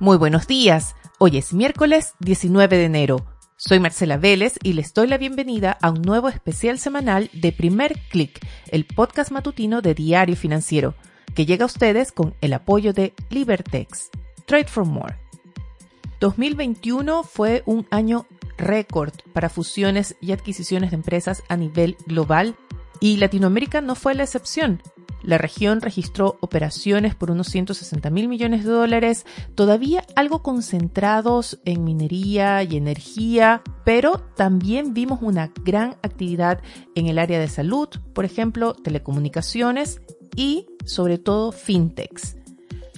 Muy buenos días. Hoy es miércoles 19 de enero. Soy Marcela Vélez y les doy la bienvenida a un nuevo especial semanal de Primer Click, el podcast matutino de Diario Financiero, que llega a ustedes con el apoyo de Libertex. Trade for More. 2021 fue un año récord para fusiones y adquisiciones de empresas a nivel global y Latinoamérica no fue la excepción. La región registró operaciones por unos 160 mil millones de dólares, todavía algo concentrados en minería y energía, pero también vimos una gran actividad en el área de salud, por ejemplo, telecomunicaciones y sobre todo fintechs.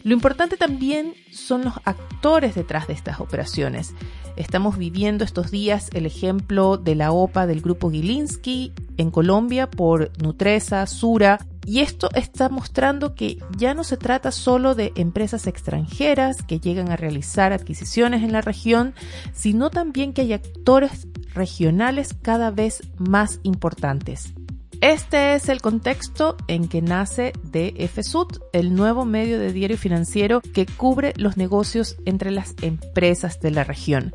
Lo importante también son los actores detrás de estas operaciones. Estamos viviendo estos días el ejemplo de la OPA del grupo Gilinski en Colombia por Nutresa, Sura, y esto está mostrando que ya no se trata solo de empresas extranjeras que llegan a realizar adquisiciones en la región, sino también que hay actores regionales cada vez más importantes. Este es el contexto en que nace DFSUD, el nuevo medio de diario financiero que cubre los negocios entre las empresas de la región.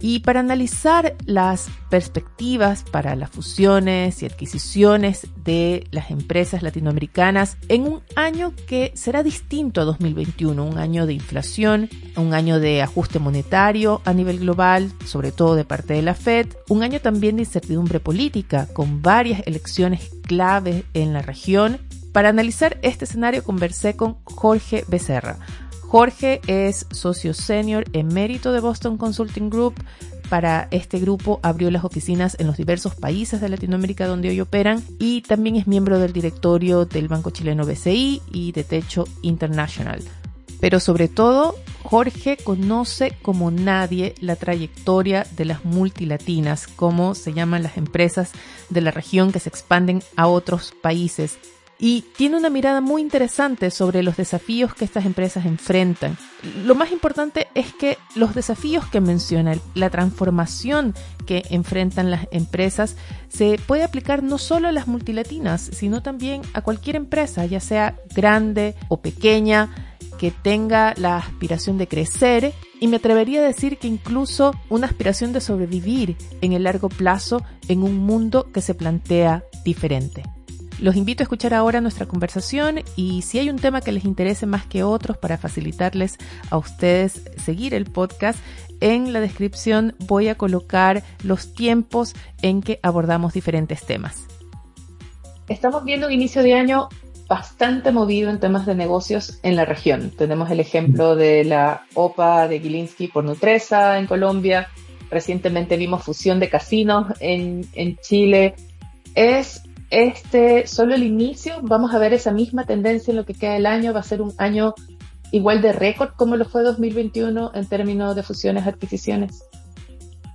Y para analizar las perspectivas para las fusiones y adquisiciones de las empresas latinoamericanas en un año que será distinto a 2021, un año de inflación, un año de ajuste monetario a nivel global, sobre todo de parte de la Fed, un año también de incertidumbre política con varias elecciones clave en la región. Para analizar este escenario conversé con Jorge Becerra Jorge es socio senior emérito de Boston Consulting Group. Para este grupo abrió las oficinas en los diversos países de Latinoamérica donde hoy operan y también es miembro del directorio del Banco Chileno BCI y de Techo International. Pero sobre todo, Jorge conoce como nadie la trayectoria de las multilatinas, como se llaman las empresas de la región que se expanden a otros países y tiene una mirada muy interesante sobre los desafíos que estas empresas enfrentan. Lo más importante es que los desafíos que menciona, la transformación que enfrentan las empresas, se puede aplicar no solo a las multilatinas, sino también a cualquier empresa, ya sea grande o pequeña, que tenga la aspiración de crecer y me atrevería a decir que incluso una aspiración de sobrevivir en el largo plazo en un mundo que se plantea diferente. Los invito a escuchar ahora nuestra conversación y si hay un tema que les interese más que otros para facilitarles a ustedes seguir el podcast, en la descripción voy a colocar los tiempos en que abordamos diferentes temas. Estamos viendo un inicio de año bastante movido en temas de negocios en la región. Tenemos el ejemplo de la OPA de Gilinski por Nutresa en Colombia. Recientemente vimos fusión de casinos en, en Chile. Es este solo el inicio, vamos a ver esa misma tendencia en lo que queda del año, va a ser un año igual de récord como lo fue 2021 en términos de fusiones, adquisiciones.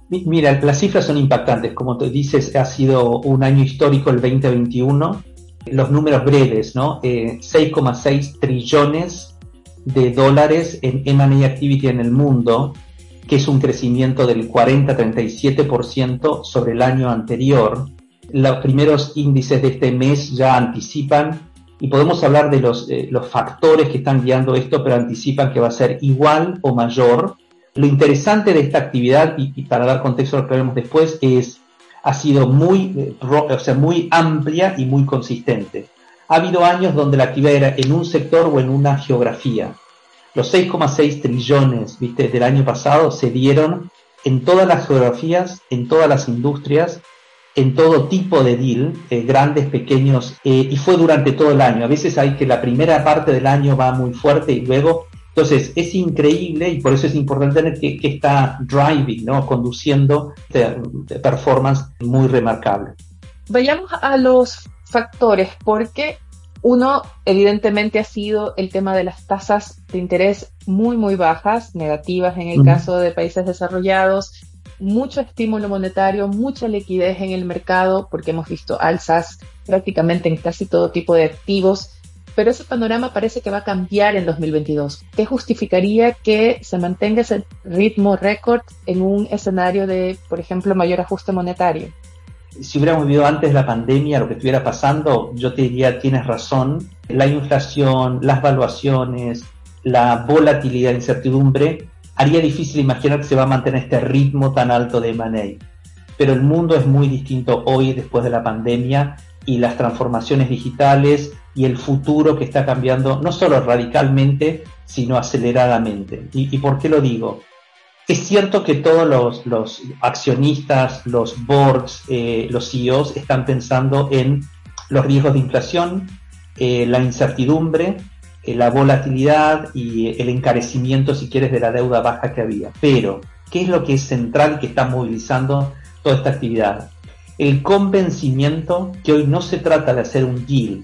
Mira, las cifras son impactantes. Como te dices, ha sido un año histórico el 2021. Los números breves, ¿no? 6,6 eh, trillones de dólares en M&A activity en el mundo, que es un crecimiento del 40-37% sobre el año anterior los primeros índices de este mes ya anticipan y podemos hablar de los, eh, los factores que están guiando esto, pero anticipan que va a ser igual o mayor. Lo interesante de esta actividad, y, para dar contexto a lo que veremos después, es ha sido muy, eh, o sea, muy amplia y muy consistente. Ha habido años donde la actividad era en un sector o en una geografía. Los 6,6 trillones ¿viste? del año pasado se dieron en todas las geografías, en todas las industrias, en todo tipo de deal, eh, grandes, pequeños, eh, y fue durante todo el año. A veces hay que la primera parte del año va muy fuerte y luego, entonces es increíble y por eso es importante tener que, que está driving, ¿no? conduciendo de, performance muy remarcable. Vayamos a los factores, porque uno evidentemente ha sido el tema de las tasas de interés muy, muy bajas, negativas en el caso de países desarrollados, mucho estímulo monetario, mucha liquidez en el mercado, porque hemos visto alzas prácticamente en casi todo tipo de activos, pero ese panorama parece que va a cambiar en 2022. ¿Qué justificaría que se mantenga ese ritmo récord en un escenario de, por ejemplo, mayor ajuste monetario? Si hubiéramos vivido antes la pandemia, lo que estuviera pasando, yo te diría, tienes razón, la inflación, las valuaciones, la volatilidad incertidumbre haría difícil imaginar que se va a mantener este ritmo tan alto de M&A. Pero el mundo es muy distinto hoy después de la pandemia y las transformaciones digitales y el futuro que está cambiando no solo radicalmente, sino aceleradamente. ¿Y, por qué lo digo? Es cierto que todos los, accionistas, los boards, eh, los CEOs están pensando en los riesgos de inflación, eh, la incertidumbre, la volatilidad y el encarecimiento, si quieres, de la deuda baja que había. Pero, ¿qué es lo que es central que está movilizando toda esta actividad? El convencimiento que hoy no se trata de hacer un deal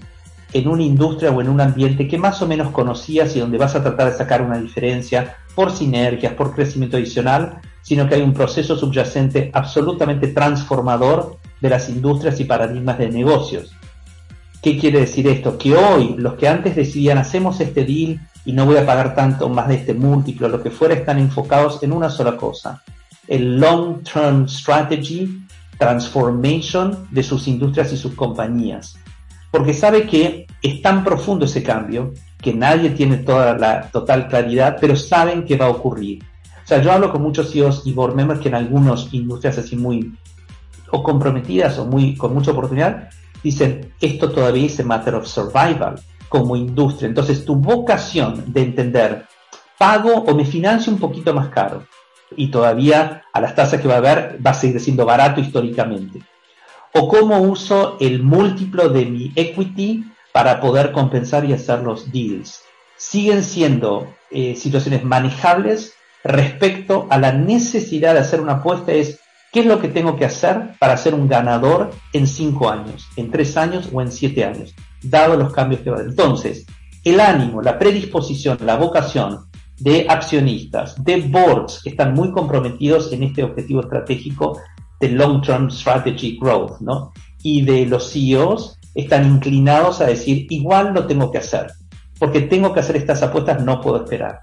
en una industria o en un ambiente que más o menos conocías y donde vas a tratar de sacar una diferencia por sinergias, por crecimiento adicional, sino que hay un proceso subyacente absolutamente transformador de las industrias y paradigmas de negocios. ¿Qué quiere decir esto? Que hoy los que antes decidían hacemos este deal y no voy a pagar tanto más de este múltiplo, lo que fuera, están enfocados en una sola cosa, el long term strategy, transformation de sus industrias y sus compañías porque sabe que es tan profundo ese cambio que nadie tiene toda la total claridad, pero saben que va a ocurrir. O sea, yo hablo con muchos CEOs y board members que en algunas industrias así muy o comprometidas o muy con mucha oportunidad dicen esto todavía es a matter of survival como industria. Entonces, tu vocación de entender pago o me financio un poquito más caro y todavía a las tasas que va a haber va a seguir siendo barato históricamente o cómo uso el múltiplo de mi equity para poder compensar y hacer los deals. Siguen siendo eh, situaciones manejables respecto a la necesidad de hacer una apuesta es qué es lo que tengo que hacer para ser un ganador en cinco años, en tres años o en siete años, dado los cambios que va a haber. Entonces, el ánimo, la predisposición, la vocación de accionistas, de boards que están muy comprometidos en este objetivo estratégico de long-term strategy growth, ¿no? Y de los CEOs están inclinados a decir, igual lo tengo que hacer, porque tengo que hacer estas apuestas, no puedo esperar.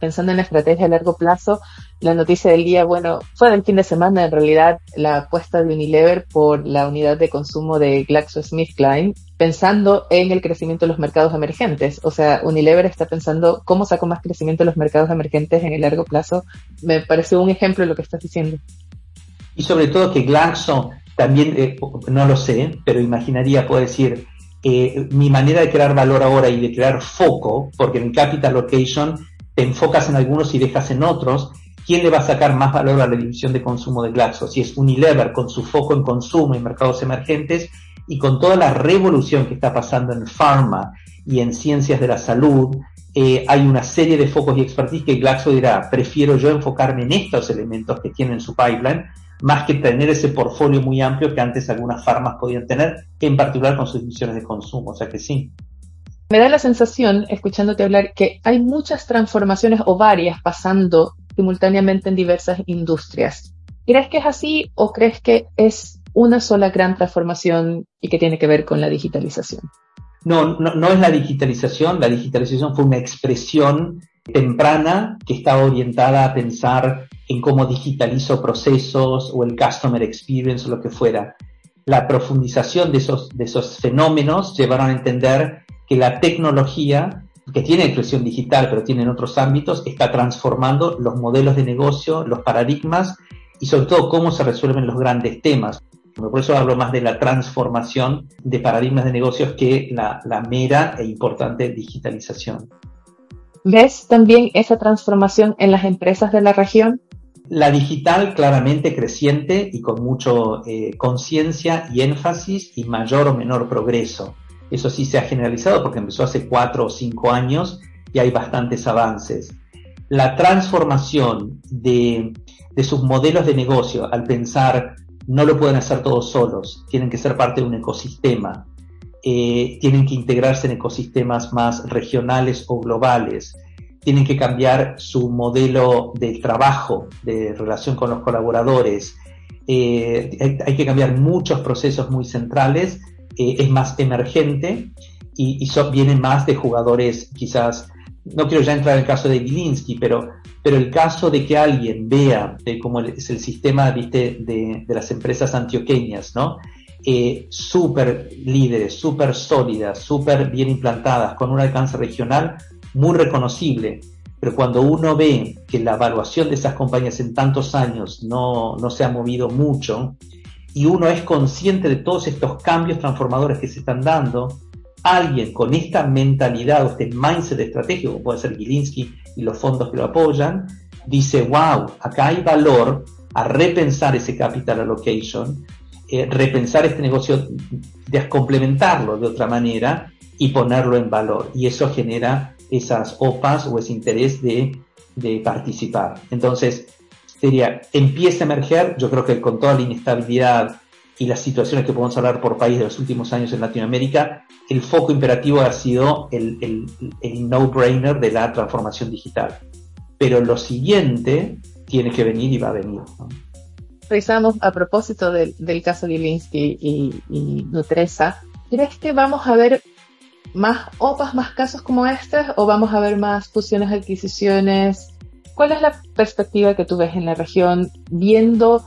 Pensando en la estrategia a largo plazo, la noticia del día, bueno, fue del fin de semana en realidad la apuesta de Unilever por la unidad de consumo de GlaxoSmithKline, pensando en el crecimiento de los mercados emergentes. O sea, Unilever está pensando cómo saco más crecimiento de los mercados emergentes en el largo plazo. Me parece un ejemplo de lo que estás diciendo. Y sobre todo que Glaxo también, eh, no lo sé, pero imaginaría, puede decir, eh, mi manera de crear valor ahora y de crear foco, porque en Capital Location te enfocas en algunos y dejas en otros, ¿quién le va a sacar más valor a la división de consumo de Glaxo? Si es Unilever con su foco en consumo y mercados emergentes y con toda la revolución que está pasando en pharma y en ciencias de la salud, eh, hay una serie de focos y expertise que Glaxo dirá, prefiero yo enfocarme en estos elementos que tiene en su pipeline más que tener ese portfolio muy amplio que antes algunas farmas podían tener, en particular con sus misiones de consumo. O sea que sí. Me da la sensación, escuchándote hablar, que hay muchas transformaciones o varias pasando simultáneamente en diversas industrias. ¿Crees que es así o crees que es una sola gran transformación y que tiene que ver con la digitalización? No, no, no es la digitalización. La digitalización fue una expresión temprana que estaba orientada a pensar en cómo digitalizo procesos o el customer experience o lo que fuera. La profundización de esos, de esos fenómenos llevaron a entender que la tecnología, que tiene expresión digital, pero tiene en otros ámbitos, está transformando los modelos de negocio, los paradigmas y sobre todo cómo se resuelven los grandes temas. Por eso hablo más de la transformación de paradigmas de negocios que la, la mera e importante digitalización. ¿Ves también esa transformación en las empresas de la región? La digital claramente creciente y con mucho eh, conciencia y énfasis y mayor o menor progreso. Eso sí se ha generalizado porque empezó hace cuatro o cinco años y hay bastantes avances. La transformación de, de sus modelos de negocio al pensar no lo pueden hacer todos solos, tienen que ser parte de un ecosistema, eh, tienen que integrarse en ecosistemas más regionales o globales, tienen que cambiar su modelo de trabajo, de relación con los colaboradores, eh, hay, que cambiar muchos procesos muy centrales, eh, es más emergente y, y viene más de jugadores quizás, no quiero ya entrar en el caso de Gilinski, pero, pero el caso de que alguien vea cómo es el sistema ¿viste? De, de las empresas antioqueñas, ¿no? eh, súper líderes, súper sólidas, súper bien implantadas, con un alcance regional, muy reconocible, pero cuando uno ve que la evaluación de esas compañías en tantos años no, no se ha movido mucho y uno es consciente de todos estos cambios transformadores que se están dando, alguien con esta mentalidad o este mindset estratégico, puede ser Gilinski y los fondos que lo apoyan, dice, wow, acá hay valor a repensar ese capital allocation, eh, repensar este negocio, de complementarlo de otra manera y ponerlo en valor. Y eso genera esas OPAs o ese interés de participar. Entonces, sería, empieza a emerger, yo creo que con toda la inestabilidad y las situaciones que podemos hablar por país de los últimos años en Latinoamérica, el foco imperativo ha sido el, el, el no-brainer de la transformación digital. Pero lo siguiente tiene que venir y va a venir. ¿no? Revisamos a propósito del, del caso de Linsky y, y Nutresa. ¿Crees que vamos a ver más OPAs, más casos como este, o vamos a ver más fusiones, adquisiciones? ¿Cuál es la perspectiva que tú ves en la región viendo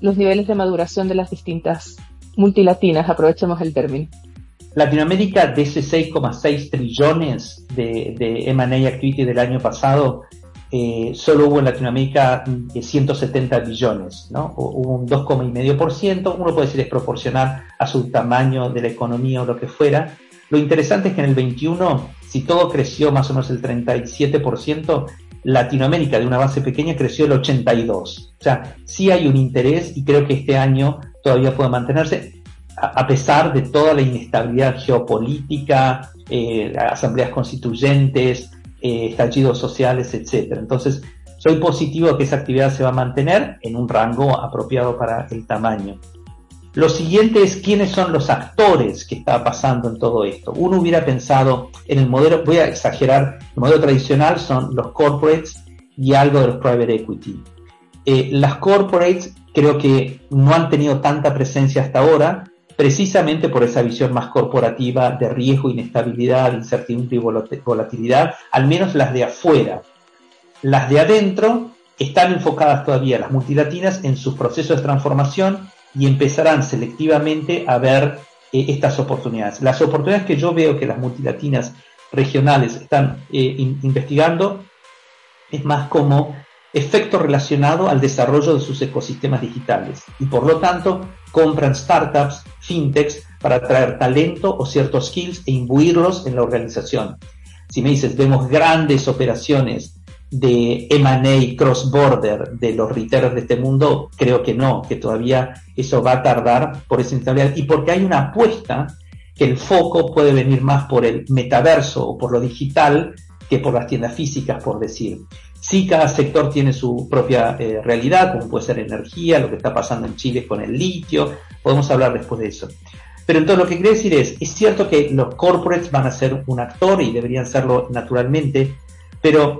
los niveles de maduración de las distintas multilatinas? Aprovechemos el término. Latinoamérica, de ese 6,6 trillones de, de M&A activity del año pasado, eh, solo hubo en Latinoamérica 170 mm, billones, ¿no? Hubo un 2,5%, uno puede decir es proporcional a su tamaño de la economía o lo que fuera. Lo interesante es que en el 21, si todo creció más o menos el 37%, Latinoamérica de una base pequeña creció el 82%. O sea, sí hay un interés y creo que este año todavía puede mantenerse a pesar de toda la inestabilidad geopolítica, eh, asambleas constituyentes, eh, estallidos sociales, etcétera. Entonces, soy positivo que esa actividad se va a mantener en un rango apropiado para el tamaño. Lo siguiente es quiénes son los actores que está pasando en todo esto. Uno hubiera pensado en el modelo, voy a exagerar, el modelo tradicional son los corporates y algo de los private equity. Eh, las corporates creo que no han tenido tanta presencia hasta ahora, precisamente por esa visión más corporativa de riesgo, inestabilidad, incertidumbre y volatilidad, al menos las de afuera. Las de adentro están enfocadas todavía, las multilatinas, en sus procesos de transformación y empezarán selectivamente a ver eh, estas oportunidades. Las oportunidades que yo veo que las multilatinas regionales están eh, investigando es más como efecto relacionado al desarrollo de sus ecosistemas digitales y por lo tanto compran startups, fintechs para traer talento o ciertos skills e imbuirlos en la organización. Si me dices, vemos grandes operaciones de M&A cross-border de los retailers de este mundo, creo que no, que todavía eso va a tardar por esa instabilidad y porque hay una apuesta que el foco puede venir más por el metaverso o por lo digital que por las tiendas físicas, por decir. Sí, cada sector tiene su propia eh, realidad, como puede ser energía, lo que está pasando en Chile con el litio, podemos hablar después de eso. Pero entonces lo que quiero decir es, es cierto que los corporates van a ser un actor y deberían serlo naturalmente, pero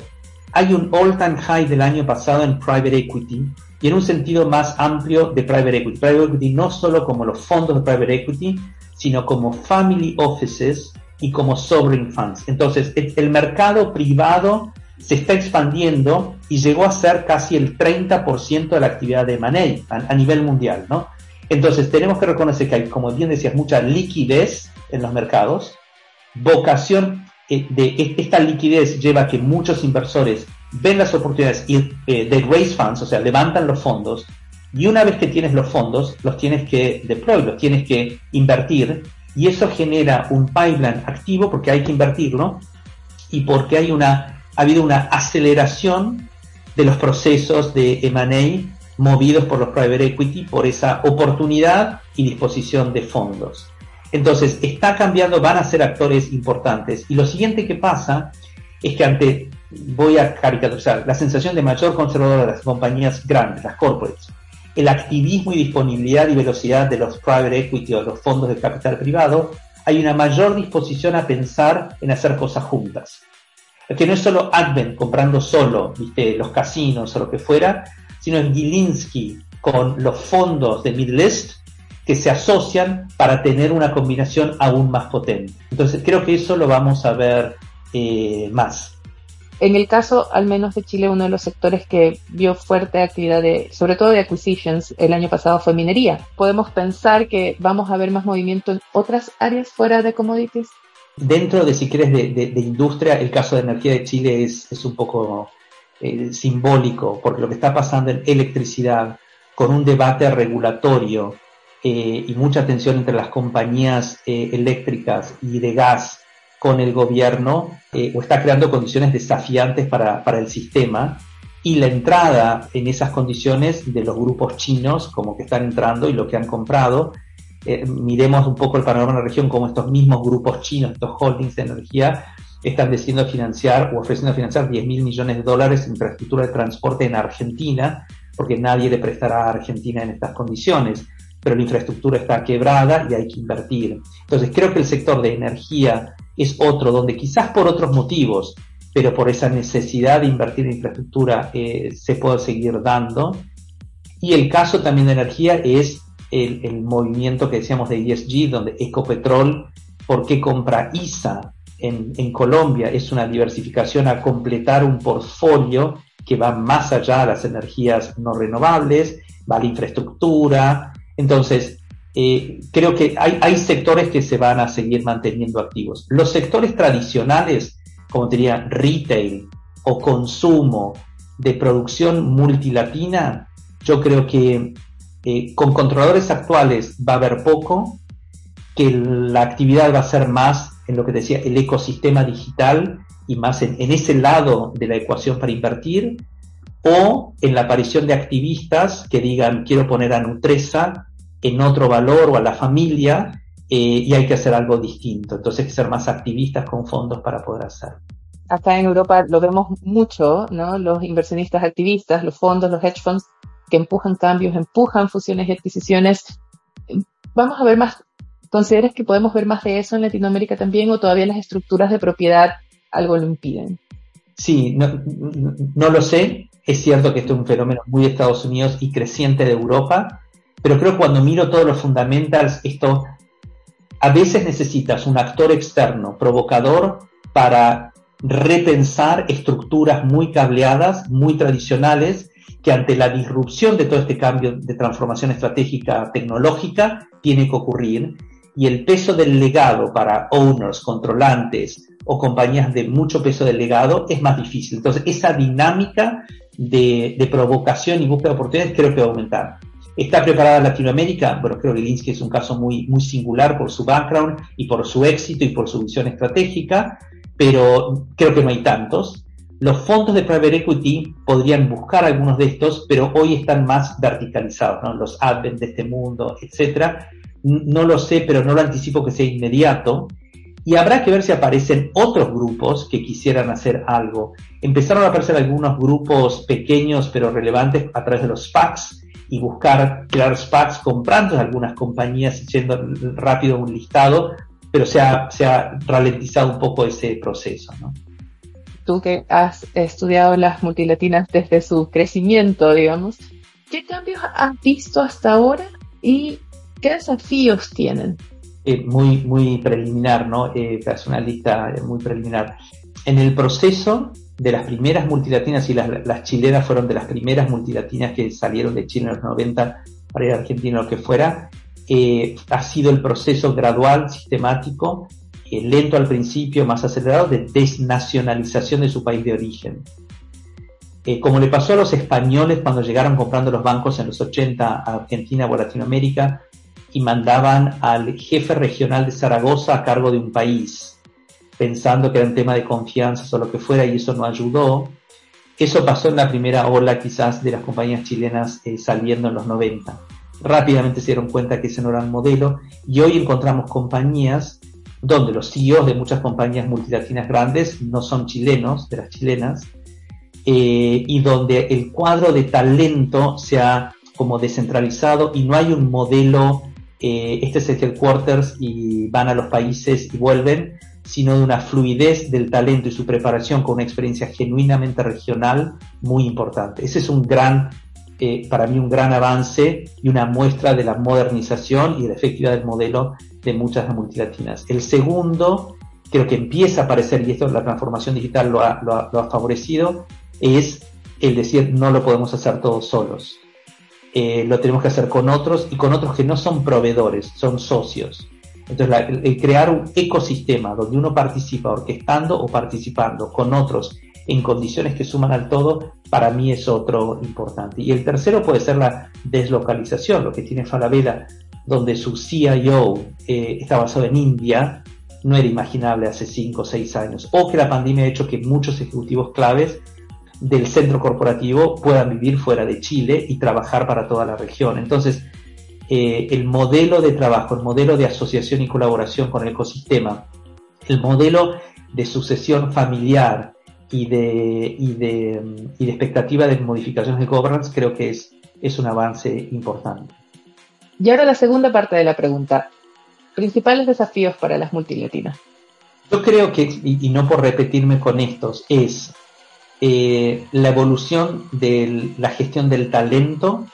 hay un all-time high del año pasado en private equity y en un sentido más amplio de private equity. Private equity no solo como los fondos de private equity, sino como family offices y como sovereign funds. Entonces, el mercado privado se está expandiendo y llegó a ser casi el 30% de la actividad de Money a, nivel mundial, ¿no? Entonces tenemos que reconocer que hay, como bien decías, mucha liquidez en los mercados, vocación de esta liquidez lleva a que muchos inversores ven las oportunidades y eh, de raise funds, o sea, levantan los fondos, y una vez que tienes los fondos, los tienes que deploy, los tienes que invertir, y eso genera un pipeline activo porque hay que invertirlo y porque hay una ha habido una aceleración de los procesos de M&A movidos por los private equity por esa oportunidad y disposición de fondos. Entonces, está cambiando, van a ser actores importantes. Y lo siguiente que pasa es que ante, voy a caricaturizar, la sensación de mayor conservadora de las compañías grandes, las corporates, el activismo y disponibilidad y velocidad de los private equity o los fondos de capital privado, hay una mayor disposición a pensar en hacer cosas juntas que no es solo Advent comprando solo ¿viste? los casinos o lo que fuera, sino es Gilinski con los fondos de Middle East que se asocian para tener una combinación aún más potente. Entonces creo que eso lo vamos a ver eh, más. En el caso, al menos de Chile, uno de los sectores que vio fuerte actividad, de, sobre todo de acquisitions, el año pasado fue minería. ¿Podemos pensar que vamos a ver más movimiento en otras áreas fuera de commodities? Dentro de, si quieres, de, industria, el caso de energía de Chile es, es un poco eh, simbólico, porque lo que está pasando en electricidad, con un debate regulatorio eh, y mucha tensión entre las compañías eh, eléctricas y de gas con el gobierno, o está creando condiciones desafiantes para, para el sistema, y la entrada en esas condiciones de los grupos chinos, como que están entrando y lo que han comprado, eh, miremos un poco el panorama de la región, como estos mismos grupos chinos, estos holdings de energía, están decidiendo financiar o ofreciendo financiar 10 mil millones de dólares en infraestructura de transporte en Argentina, porque nadie le prestará a Argentina en estas condiciones, pero la infraestructura está quebrada y hay que invertir. Entonces creo que el sector de energía es otro donde quizás por otros motivos, pero por esa necesidad de invertir en infraestructura eh, se puede seguir dando. Y el caso también de energía es el, movimiento que decíamos de ESG, donde Ecopetrol, ¿por qué compra ISA en, Colombia? Es una diversificación a completar un portfolio que va más allá de las energías no renovables, va a la infraestructura. Entonces, eh, creo que hay, sectores que se van a seguir manteniendo activos. Los sectores tradicionales, como diría retail o consumo de producción multilatina, yo creo que eh, con controladores actuales va a haber poco, que la actividad va a ser más en lo que decía el ecosistema digital y más en, ese lado de la ecuación para invertir, o en la aparición de activistas que digan quiero poner a Nutresa en otro valor o a la familia eh, y hay que hacer algo distinto. Entonces hay que ser más activistas con fondos para poder hacerlo. Acá en Europa lo vemos mucho, ¿no? Los inversionistas activistas, los fondos, los hedge funds que empujan cambios, empujan fusiones y adquisiciones. Vamos a ver más, ¿consideras que podemos ver más de eso en Latinoamérica también o todavía las estructuras de propiedad algo lo impiden? Sí, no, lo sé. Es cierto que esto es un fenómeno muy de Estados Unidos y creciente de Europa, pero creo que cuando miro todos los fundamentals, esto a veces necesitas un actor externo provocador para repensar estructuras muy cableadas, muy tradicionales, que ante la disrupción de todo este cambio de transformación estratégica tecnológica tiene que ocurrir y el peso del legado para owners, controlantes o compañías de mucho peso del legado es más difícil. Entonces, esa dinámica de, provocación y búsqueda de oportunidades creo que va a aumentar. ¿Está preparada Latinoamérica? Bueno, creo que Linsky es un caso muy, muy singular por su background y por su éxito y por su visión estratégica, pero creo que no hay tantos. Los fondos de private equity podrían buscar algunos de estos, pero hoy están más verticalizados, ¿no? Los advent de este mundo, etcétera. No lo sé, pero no lo anticipo que sea inmediato. Y habrá que ver si aparecen otros grupos que quisieran hacer algo. Empezaron a aparecer algunos grupos pequeños pero relevantes a través de los SPACs y buscar crear SPACs comprando algunas compañías yendo rápido un listado, pero se ha, se ha ralentizado un poco ese proceso. tú que has estudiado las multilatinas desde su crecimiento, digamos, ¿qué cambios has visto hasta ahora y qué desafíos tienen? Eh, muy, muy preliminar, ¿no? Eh, una lista muy preliminar. En el proceso de las primeras multilatinas, y las, chilenas fueron de las primeras multilatinas que salieron de Chile en los 90 para ir a Argentina o lo que fuera, eh, ha sido el proceso gradual, sistemático, lento al principio, más acelerado, de desnacionalización de su país de origen. Eh, como le pasó a los españoles cuando llegaron comprando los bancos en los 80 a Argentina o a Latinoamérica y mandaban al jefe regional de Zaragoza a cargo de un país, pensando que era un tema de confianza o lo que fuera y eso no ayudó. Eso pasó en la primera ola quizás de las compañías chilenas eh, saliendo en los 90. Rápidamente se dieron cuenta que ese no era un modelo y hoy encontramos compañías donde los CEOs de muchas compañías multilatinas grandes no son chilenos, de las chilenas, eh, y donde el cuadro de talento se ha como descentralizado y no hay un modelo, eh, este es el headquarters y van a los países y vuelven, sino de una fluidez del talento y su preparación con una experiencia genuinamente regional muy importante. Ese es un gran, eh, para mí un gran avance y una muestra de la modernización y la efectividad del modelo de muchas multilatinas. El segundo, creo que empieza a aparecer, y esto la transformación digital lo ha, favorecido, es el decir no lo podemos hacer todos solos. Eh, lo tenemos que hacer con otros y con otros que no son proveedores, son socios. Entonces, el crear un ecosistema donde uno participa orquestando o participando con otros en condiciones que suman al todo, para mí es otro importante. Y el tercero puede ser la deslocalización, lo que tiene Falabella, donde su CIO eh, está basado en India, no era imaginable hace 5 o 6 años. O que la pandemia ha hecho que muchos ejecutivos claves del centro corporativo puedan vivir fuera de Chile y trabajar para toda la región. Entonces, eh, el modelo de trabajo, el modelo de asociación y colaboración con el ecosistema, el modelo de sucesión familiar y de, y de, y de expectativa de modificaciones de governance, creo que es, es un avance importante. Y ahora la segunda parte de la pregunta. Principales desafíos para las multilatinas. Yo creo que, y, no por repetirme con estos, es eh, la evolución de la gestión del talento.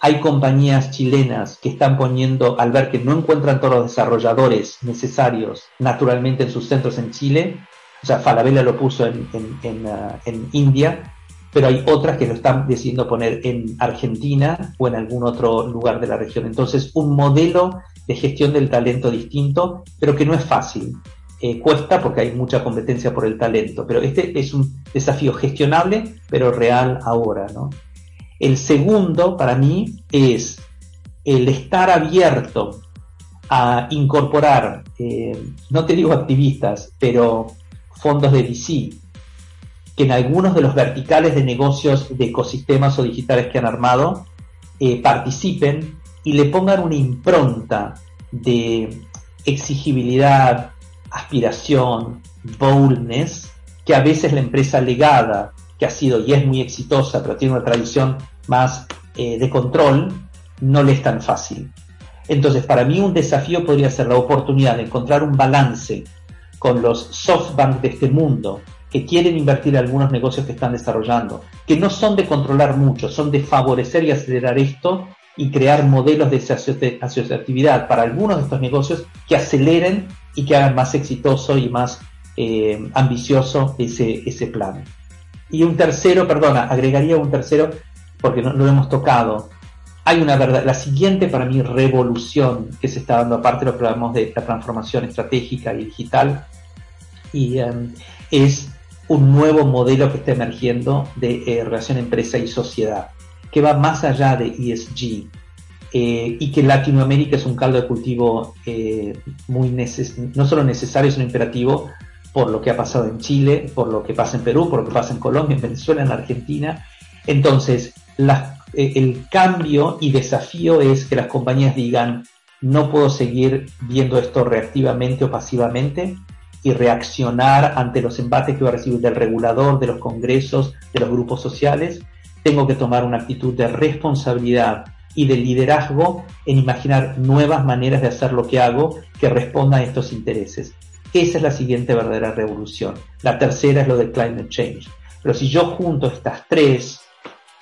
Hay compañías chilenas que están poniendo, al ver que no encuentran todos los desarrolladores necesarios naturalmente en sus centros en Chile, o sea, Falabella lo puso en, en, uh, en India, pero hay otras que lo están decidiendo poner en Argentina o en algún otro lugar de la región. Entonces, un modelo de gestión del talento distinto, pero que no es fácil. Eh, cuesta porque hay mucha competencia por el talento, pero este es un desafío gestionable, pero real ahora. ¿no? El segundo, para mí, es el estar abierto a incorporar, eh, no te digo activistas, pero fondos de VC, que en algunos de los verticales de negocios de ecosistemas o digitales que han armado eh, participen y le pongan una impronta de exigibilidad, aspiración, boldness, que a veces la empresa legada, que ha sido y es muy exitosa, pero tiene una tradición más eh, de control, no le es tan fácil. Entonces, para mí un desafío podría ser la oportunidad de encontrar un balance con los softbank de este mundo que quieren invertir en algunos negocios que están desarrollando, que no son de controlar mucho, son de favorecer y acelerar esto y crear modelos de asociatividad para algunos de estos negocios que aceleren y que hagan más exitoso y más eh, ambicioso ese, ese plan. Y un tercero, perdona, agregaría un tercero porque no lo hemos tocado. Hay una verdad, la siguiente para mí revolución que se está dando, aparte de lo que hablamos de la transformación estratégica y digital, y em, es un nuevo modelo que está emergiendo de eh, relación empresa y sociedad, que va más allá de ESG, eh, y que Latinoamérica es un caldo de cultivo eh, muy no solo necesario, sino imperativo por lo que ha pasado en Chile, por lo que pasa en Perú, por lo que pasa en Colombia, en Venezuela, en Argentina. Entonces, eh, el cambio y desafío es que las compañías digan, no puedo seguir viendo esto reactivamente o pasivamente y reaccionar ante los embates que va a recibir del regulador, de los congresos, de los grupos sociales. Tengo que tomar una actitud de responsabilidad y de liderazgo en imaginar nuevas maneras de hacer lo que hago que respondan a estos intereses. Esa es la siguiente verdadera revolución. La tercera es lo del climate change. Pero si yo junto estas tres,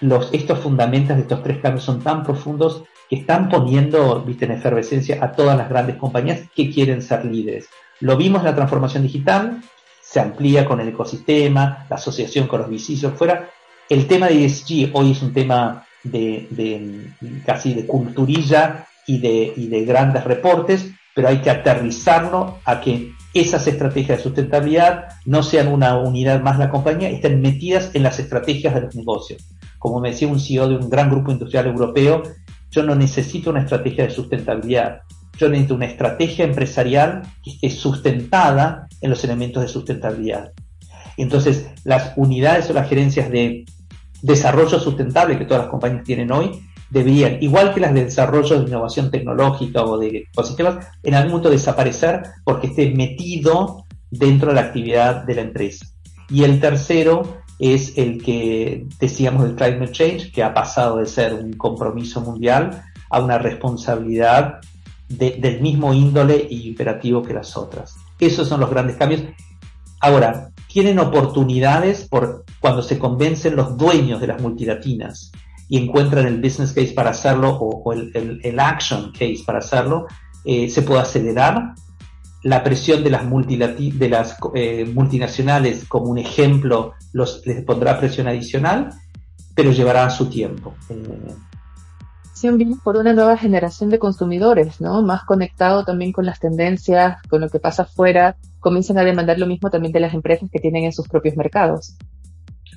los, estos fundamentos de estos tres cambios son tan profundos que están poniendo viste, en efervescencia a todas las grandes compañías que quieren ser líderes. Lo vimos en la transformación digital, se amplía con el ecosistema, la asociación con los visisos fuera. El tema de ESG hoy es un tema de, casi de culturilla y de, y de grandes reportes, pero hay que aterrizarlo a que esas estrategias de sustentabilidad no sean una unidad más de la compañía, estén metidas en las estrategias de los negocios. Como me decía un CEO de un gran grupo industrial europeo, yo no necesito una estrategia de sustentabilidad, yo necesito una estrategia empresarial que esté sustentada en los elementos de sustentabilidad. Entonces, las unidades o las gerencias de desarrollo sustentable que todas las compañías tienen hoy, deberían, igual que las de desarrollo de innovación tecnológica o de ecosistemas, en algún momento desaparecer porque esté metido dentro de la actividad de la empresa. Y el tercero es el que decíamos del climate change, que ha pasado de ser un compromiso mundial a una responsabilidad del mismo índole y imperativo que las otras. Esos son los grandes cambios. Ahora, tienen oportunidades por cuando se convencen los dueños de las multilatinas y encuentran el business case para hacerlo o, el, action case para hacerlo, eh, se puede acelerar. La presión de las, de las eh, multinacionales, como un ejemplo, los, les pondrá presión adicional, pero llevará su tiempo. Transformación viene por una nueva generación de consumidores, ¿no? Más conectado también con las tendencias, con lo que pasa afuera, comienzan a demandar lo mismo también de las empresas que tienen en sus propios mercados.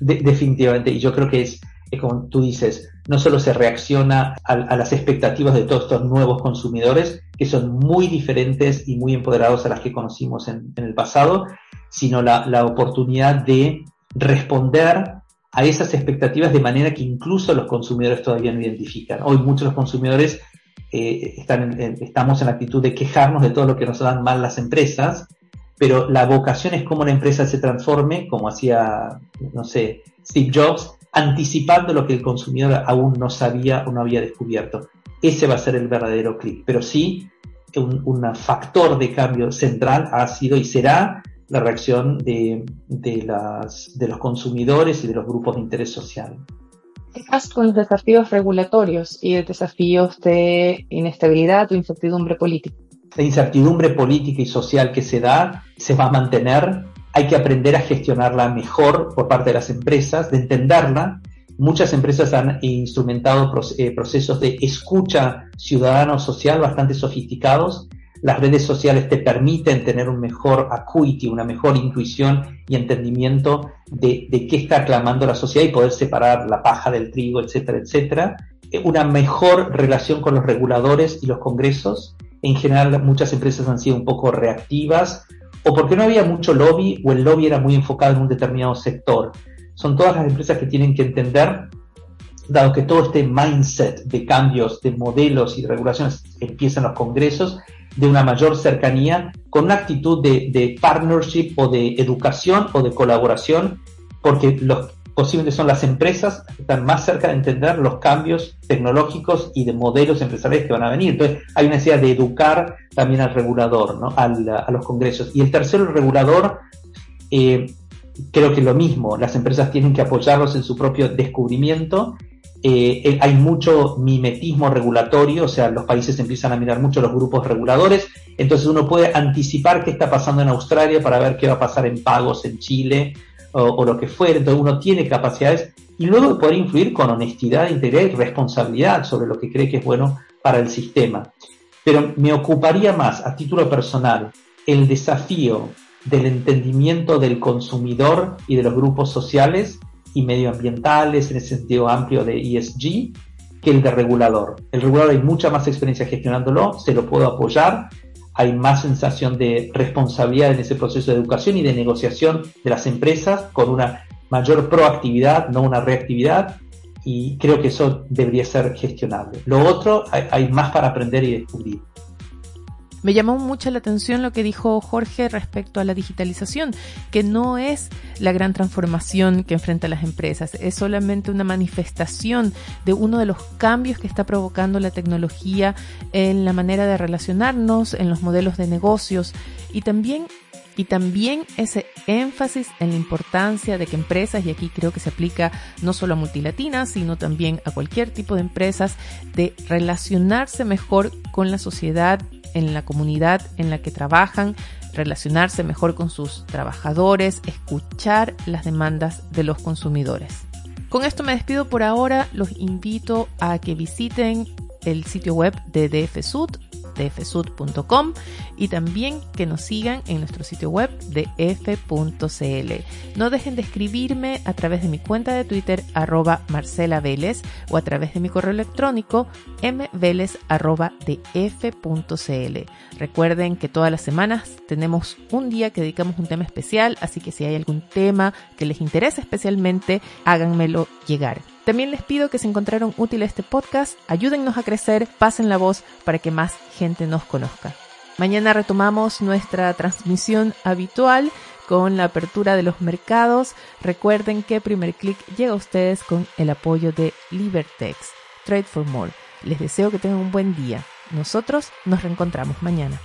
Definitivamente, y yo creo que es, como tú dices, no solo se reacciona a, las expectativas de todos estos nuevos consumidores, que son muy diferentes y muy empoderados a las que conocimos en, el pasado, sino la, oportunidad de responder a esas expectativas de manera que incluso los consumidores todavía no identifican. Hoy muchos de los consumidores eh, están estamos en la actitud de quejarnos de todo lo que nos dan mal las empresas, pero la vocación es cómo la empresa se transforme, como hacía, no sé, Steve Jobs, anticipando lo que el consumidor aún no sabía o no había descubierto. Ese va a ser el verdadero clic. Pero sí, un, factor de cambio central ha sido y será la reacción de, los consumidores y de los grupos de interés social. ¿Qué pasa con los desafíos regulatorios y desafíos de inestabilidad o incertidumbre política? La incertidumbre política y social que se da se va a mantener. Hay que aprender a gestionarla mejor por parte de las empresas, de entenderla. Muchas empresas han instrumentado eh, procesos de escucha ciudadano social bastante sofisticados las redes sociales te permiten tener un mejor acuity, una mejor intuición y entendimiento de, qué está clamando la sociedad y poder separar la paja del trigo, etcétera, etcétera. Eh, una mejor relación con los reguladores y los congresos. En general, muchas empresas han sido un poco reactivas o porque no había mucho lobby o el lobby era muy enfocado en un determinado sector. Son todas las empresas que tienen que entender dado que todo este mindset de cambios de modelos y regulaciones empieza en los congresos, de una mayor cercanía con una actitud de, partnership o de educación o de colaboración, porque los posiblemente son las empresas que están más cerca de entender los cambios tecnológicos y de modelos empresariales que van a venir. Entonces, hay una necesidad de educar también al regulador, ¿no? a los congresos. Y el tercero, el regulador, eh, creo que lo mismo, las empresas tienen que apoyarlos en su propio descubrimiento eh, eh, hay mucho mimetismo regulatorio, o sea, los países empiezan a mirar mucho los grupos reguladores, entonces uno puede anticipar qué está pasando en Australia para ver qué va a pasar en pagos en Chile o, lo que fuera, entonces uno tiene capacidades y luego poder influir con honestidad, integridad y responsabilidad sobre lo que cree que es bueno para el sistema. Pero me ocuparía más a título personal el desafío del entendimiento del consumidor y de los grupos sociales y medioambientales en el sentido amplio de ESG que el de regulador. El regulador hay mucha más experiencia gestionándolo, se lo puedo apoyar, hay más sensación de responsabilidad en ese proceso de educación y de negociación de las empresas con una mayor proactividad, no una reactividad, y creo que eso debería ser gestionable. Lo otro, hay, más para aprender y descubrir. Me llamó mucho la atención lo que dijo Jorge respecto a la digitalización, que no es la gran transformación que enfrentan las empresas, es solamente una manifestación de uno de los cambios que está provocando la tecnología en la manera de relacionarnos, en los modelos de negocios y también y también ese énfasis en la importancia de que empresas, y aquí creo que se aplica no solo a multilatinas, sino también a cualquier tipo de empresas, de relacionarse mejor con la sociedad en la comunidad en la que trabajan, relacionarse mejor con sus trabajadores, escuchar las demandas de los consumidores. Con esto me despido por ahora, los invito a que visiten el sitio web de DFSUD dfsud.com y también que nos sigan en nuestro sitio web de f.cl. No dejen de escribirme a través de mi cuenta de Twitter arroba Marcela Vélez o a través de mi correo electrónico mveles de f.cl. Recuerden que todas las semanas tenemos un día que dedicamos un tema especial, así que si hay algún tema que les interese especialmente, háganmelo llegar. También les pido que se encontraron útil este podcast, ayúdennos a crecer, pasen la voz para que más gente nos conozca. Mañana retomamos nuestra transmisión habitual con la apertura de los mercados. Recuerden que Primer Click llega a ustedes con el apoyo de Libertex, Trade for More. Les deseo que tengan un buen día. Nosotros nos reencontramos mañana.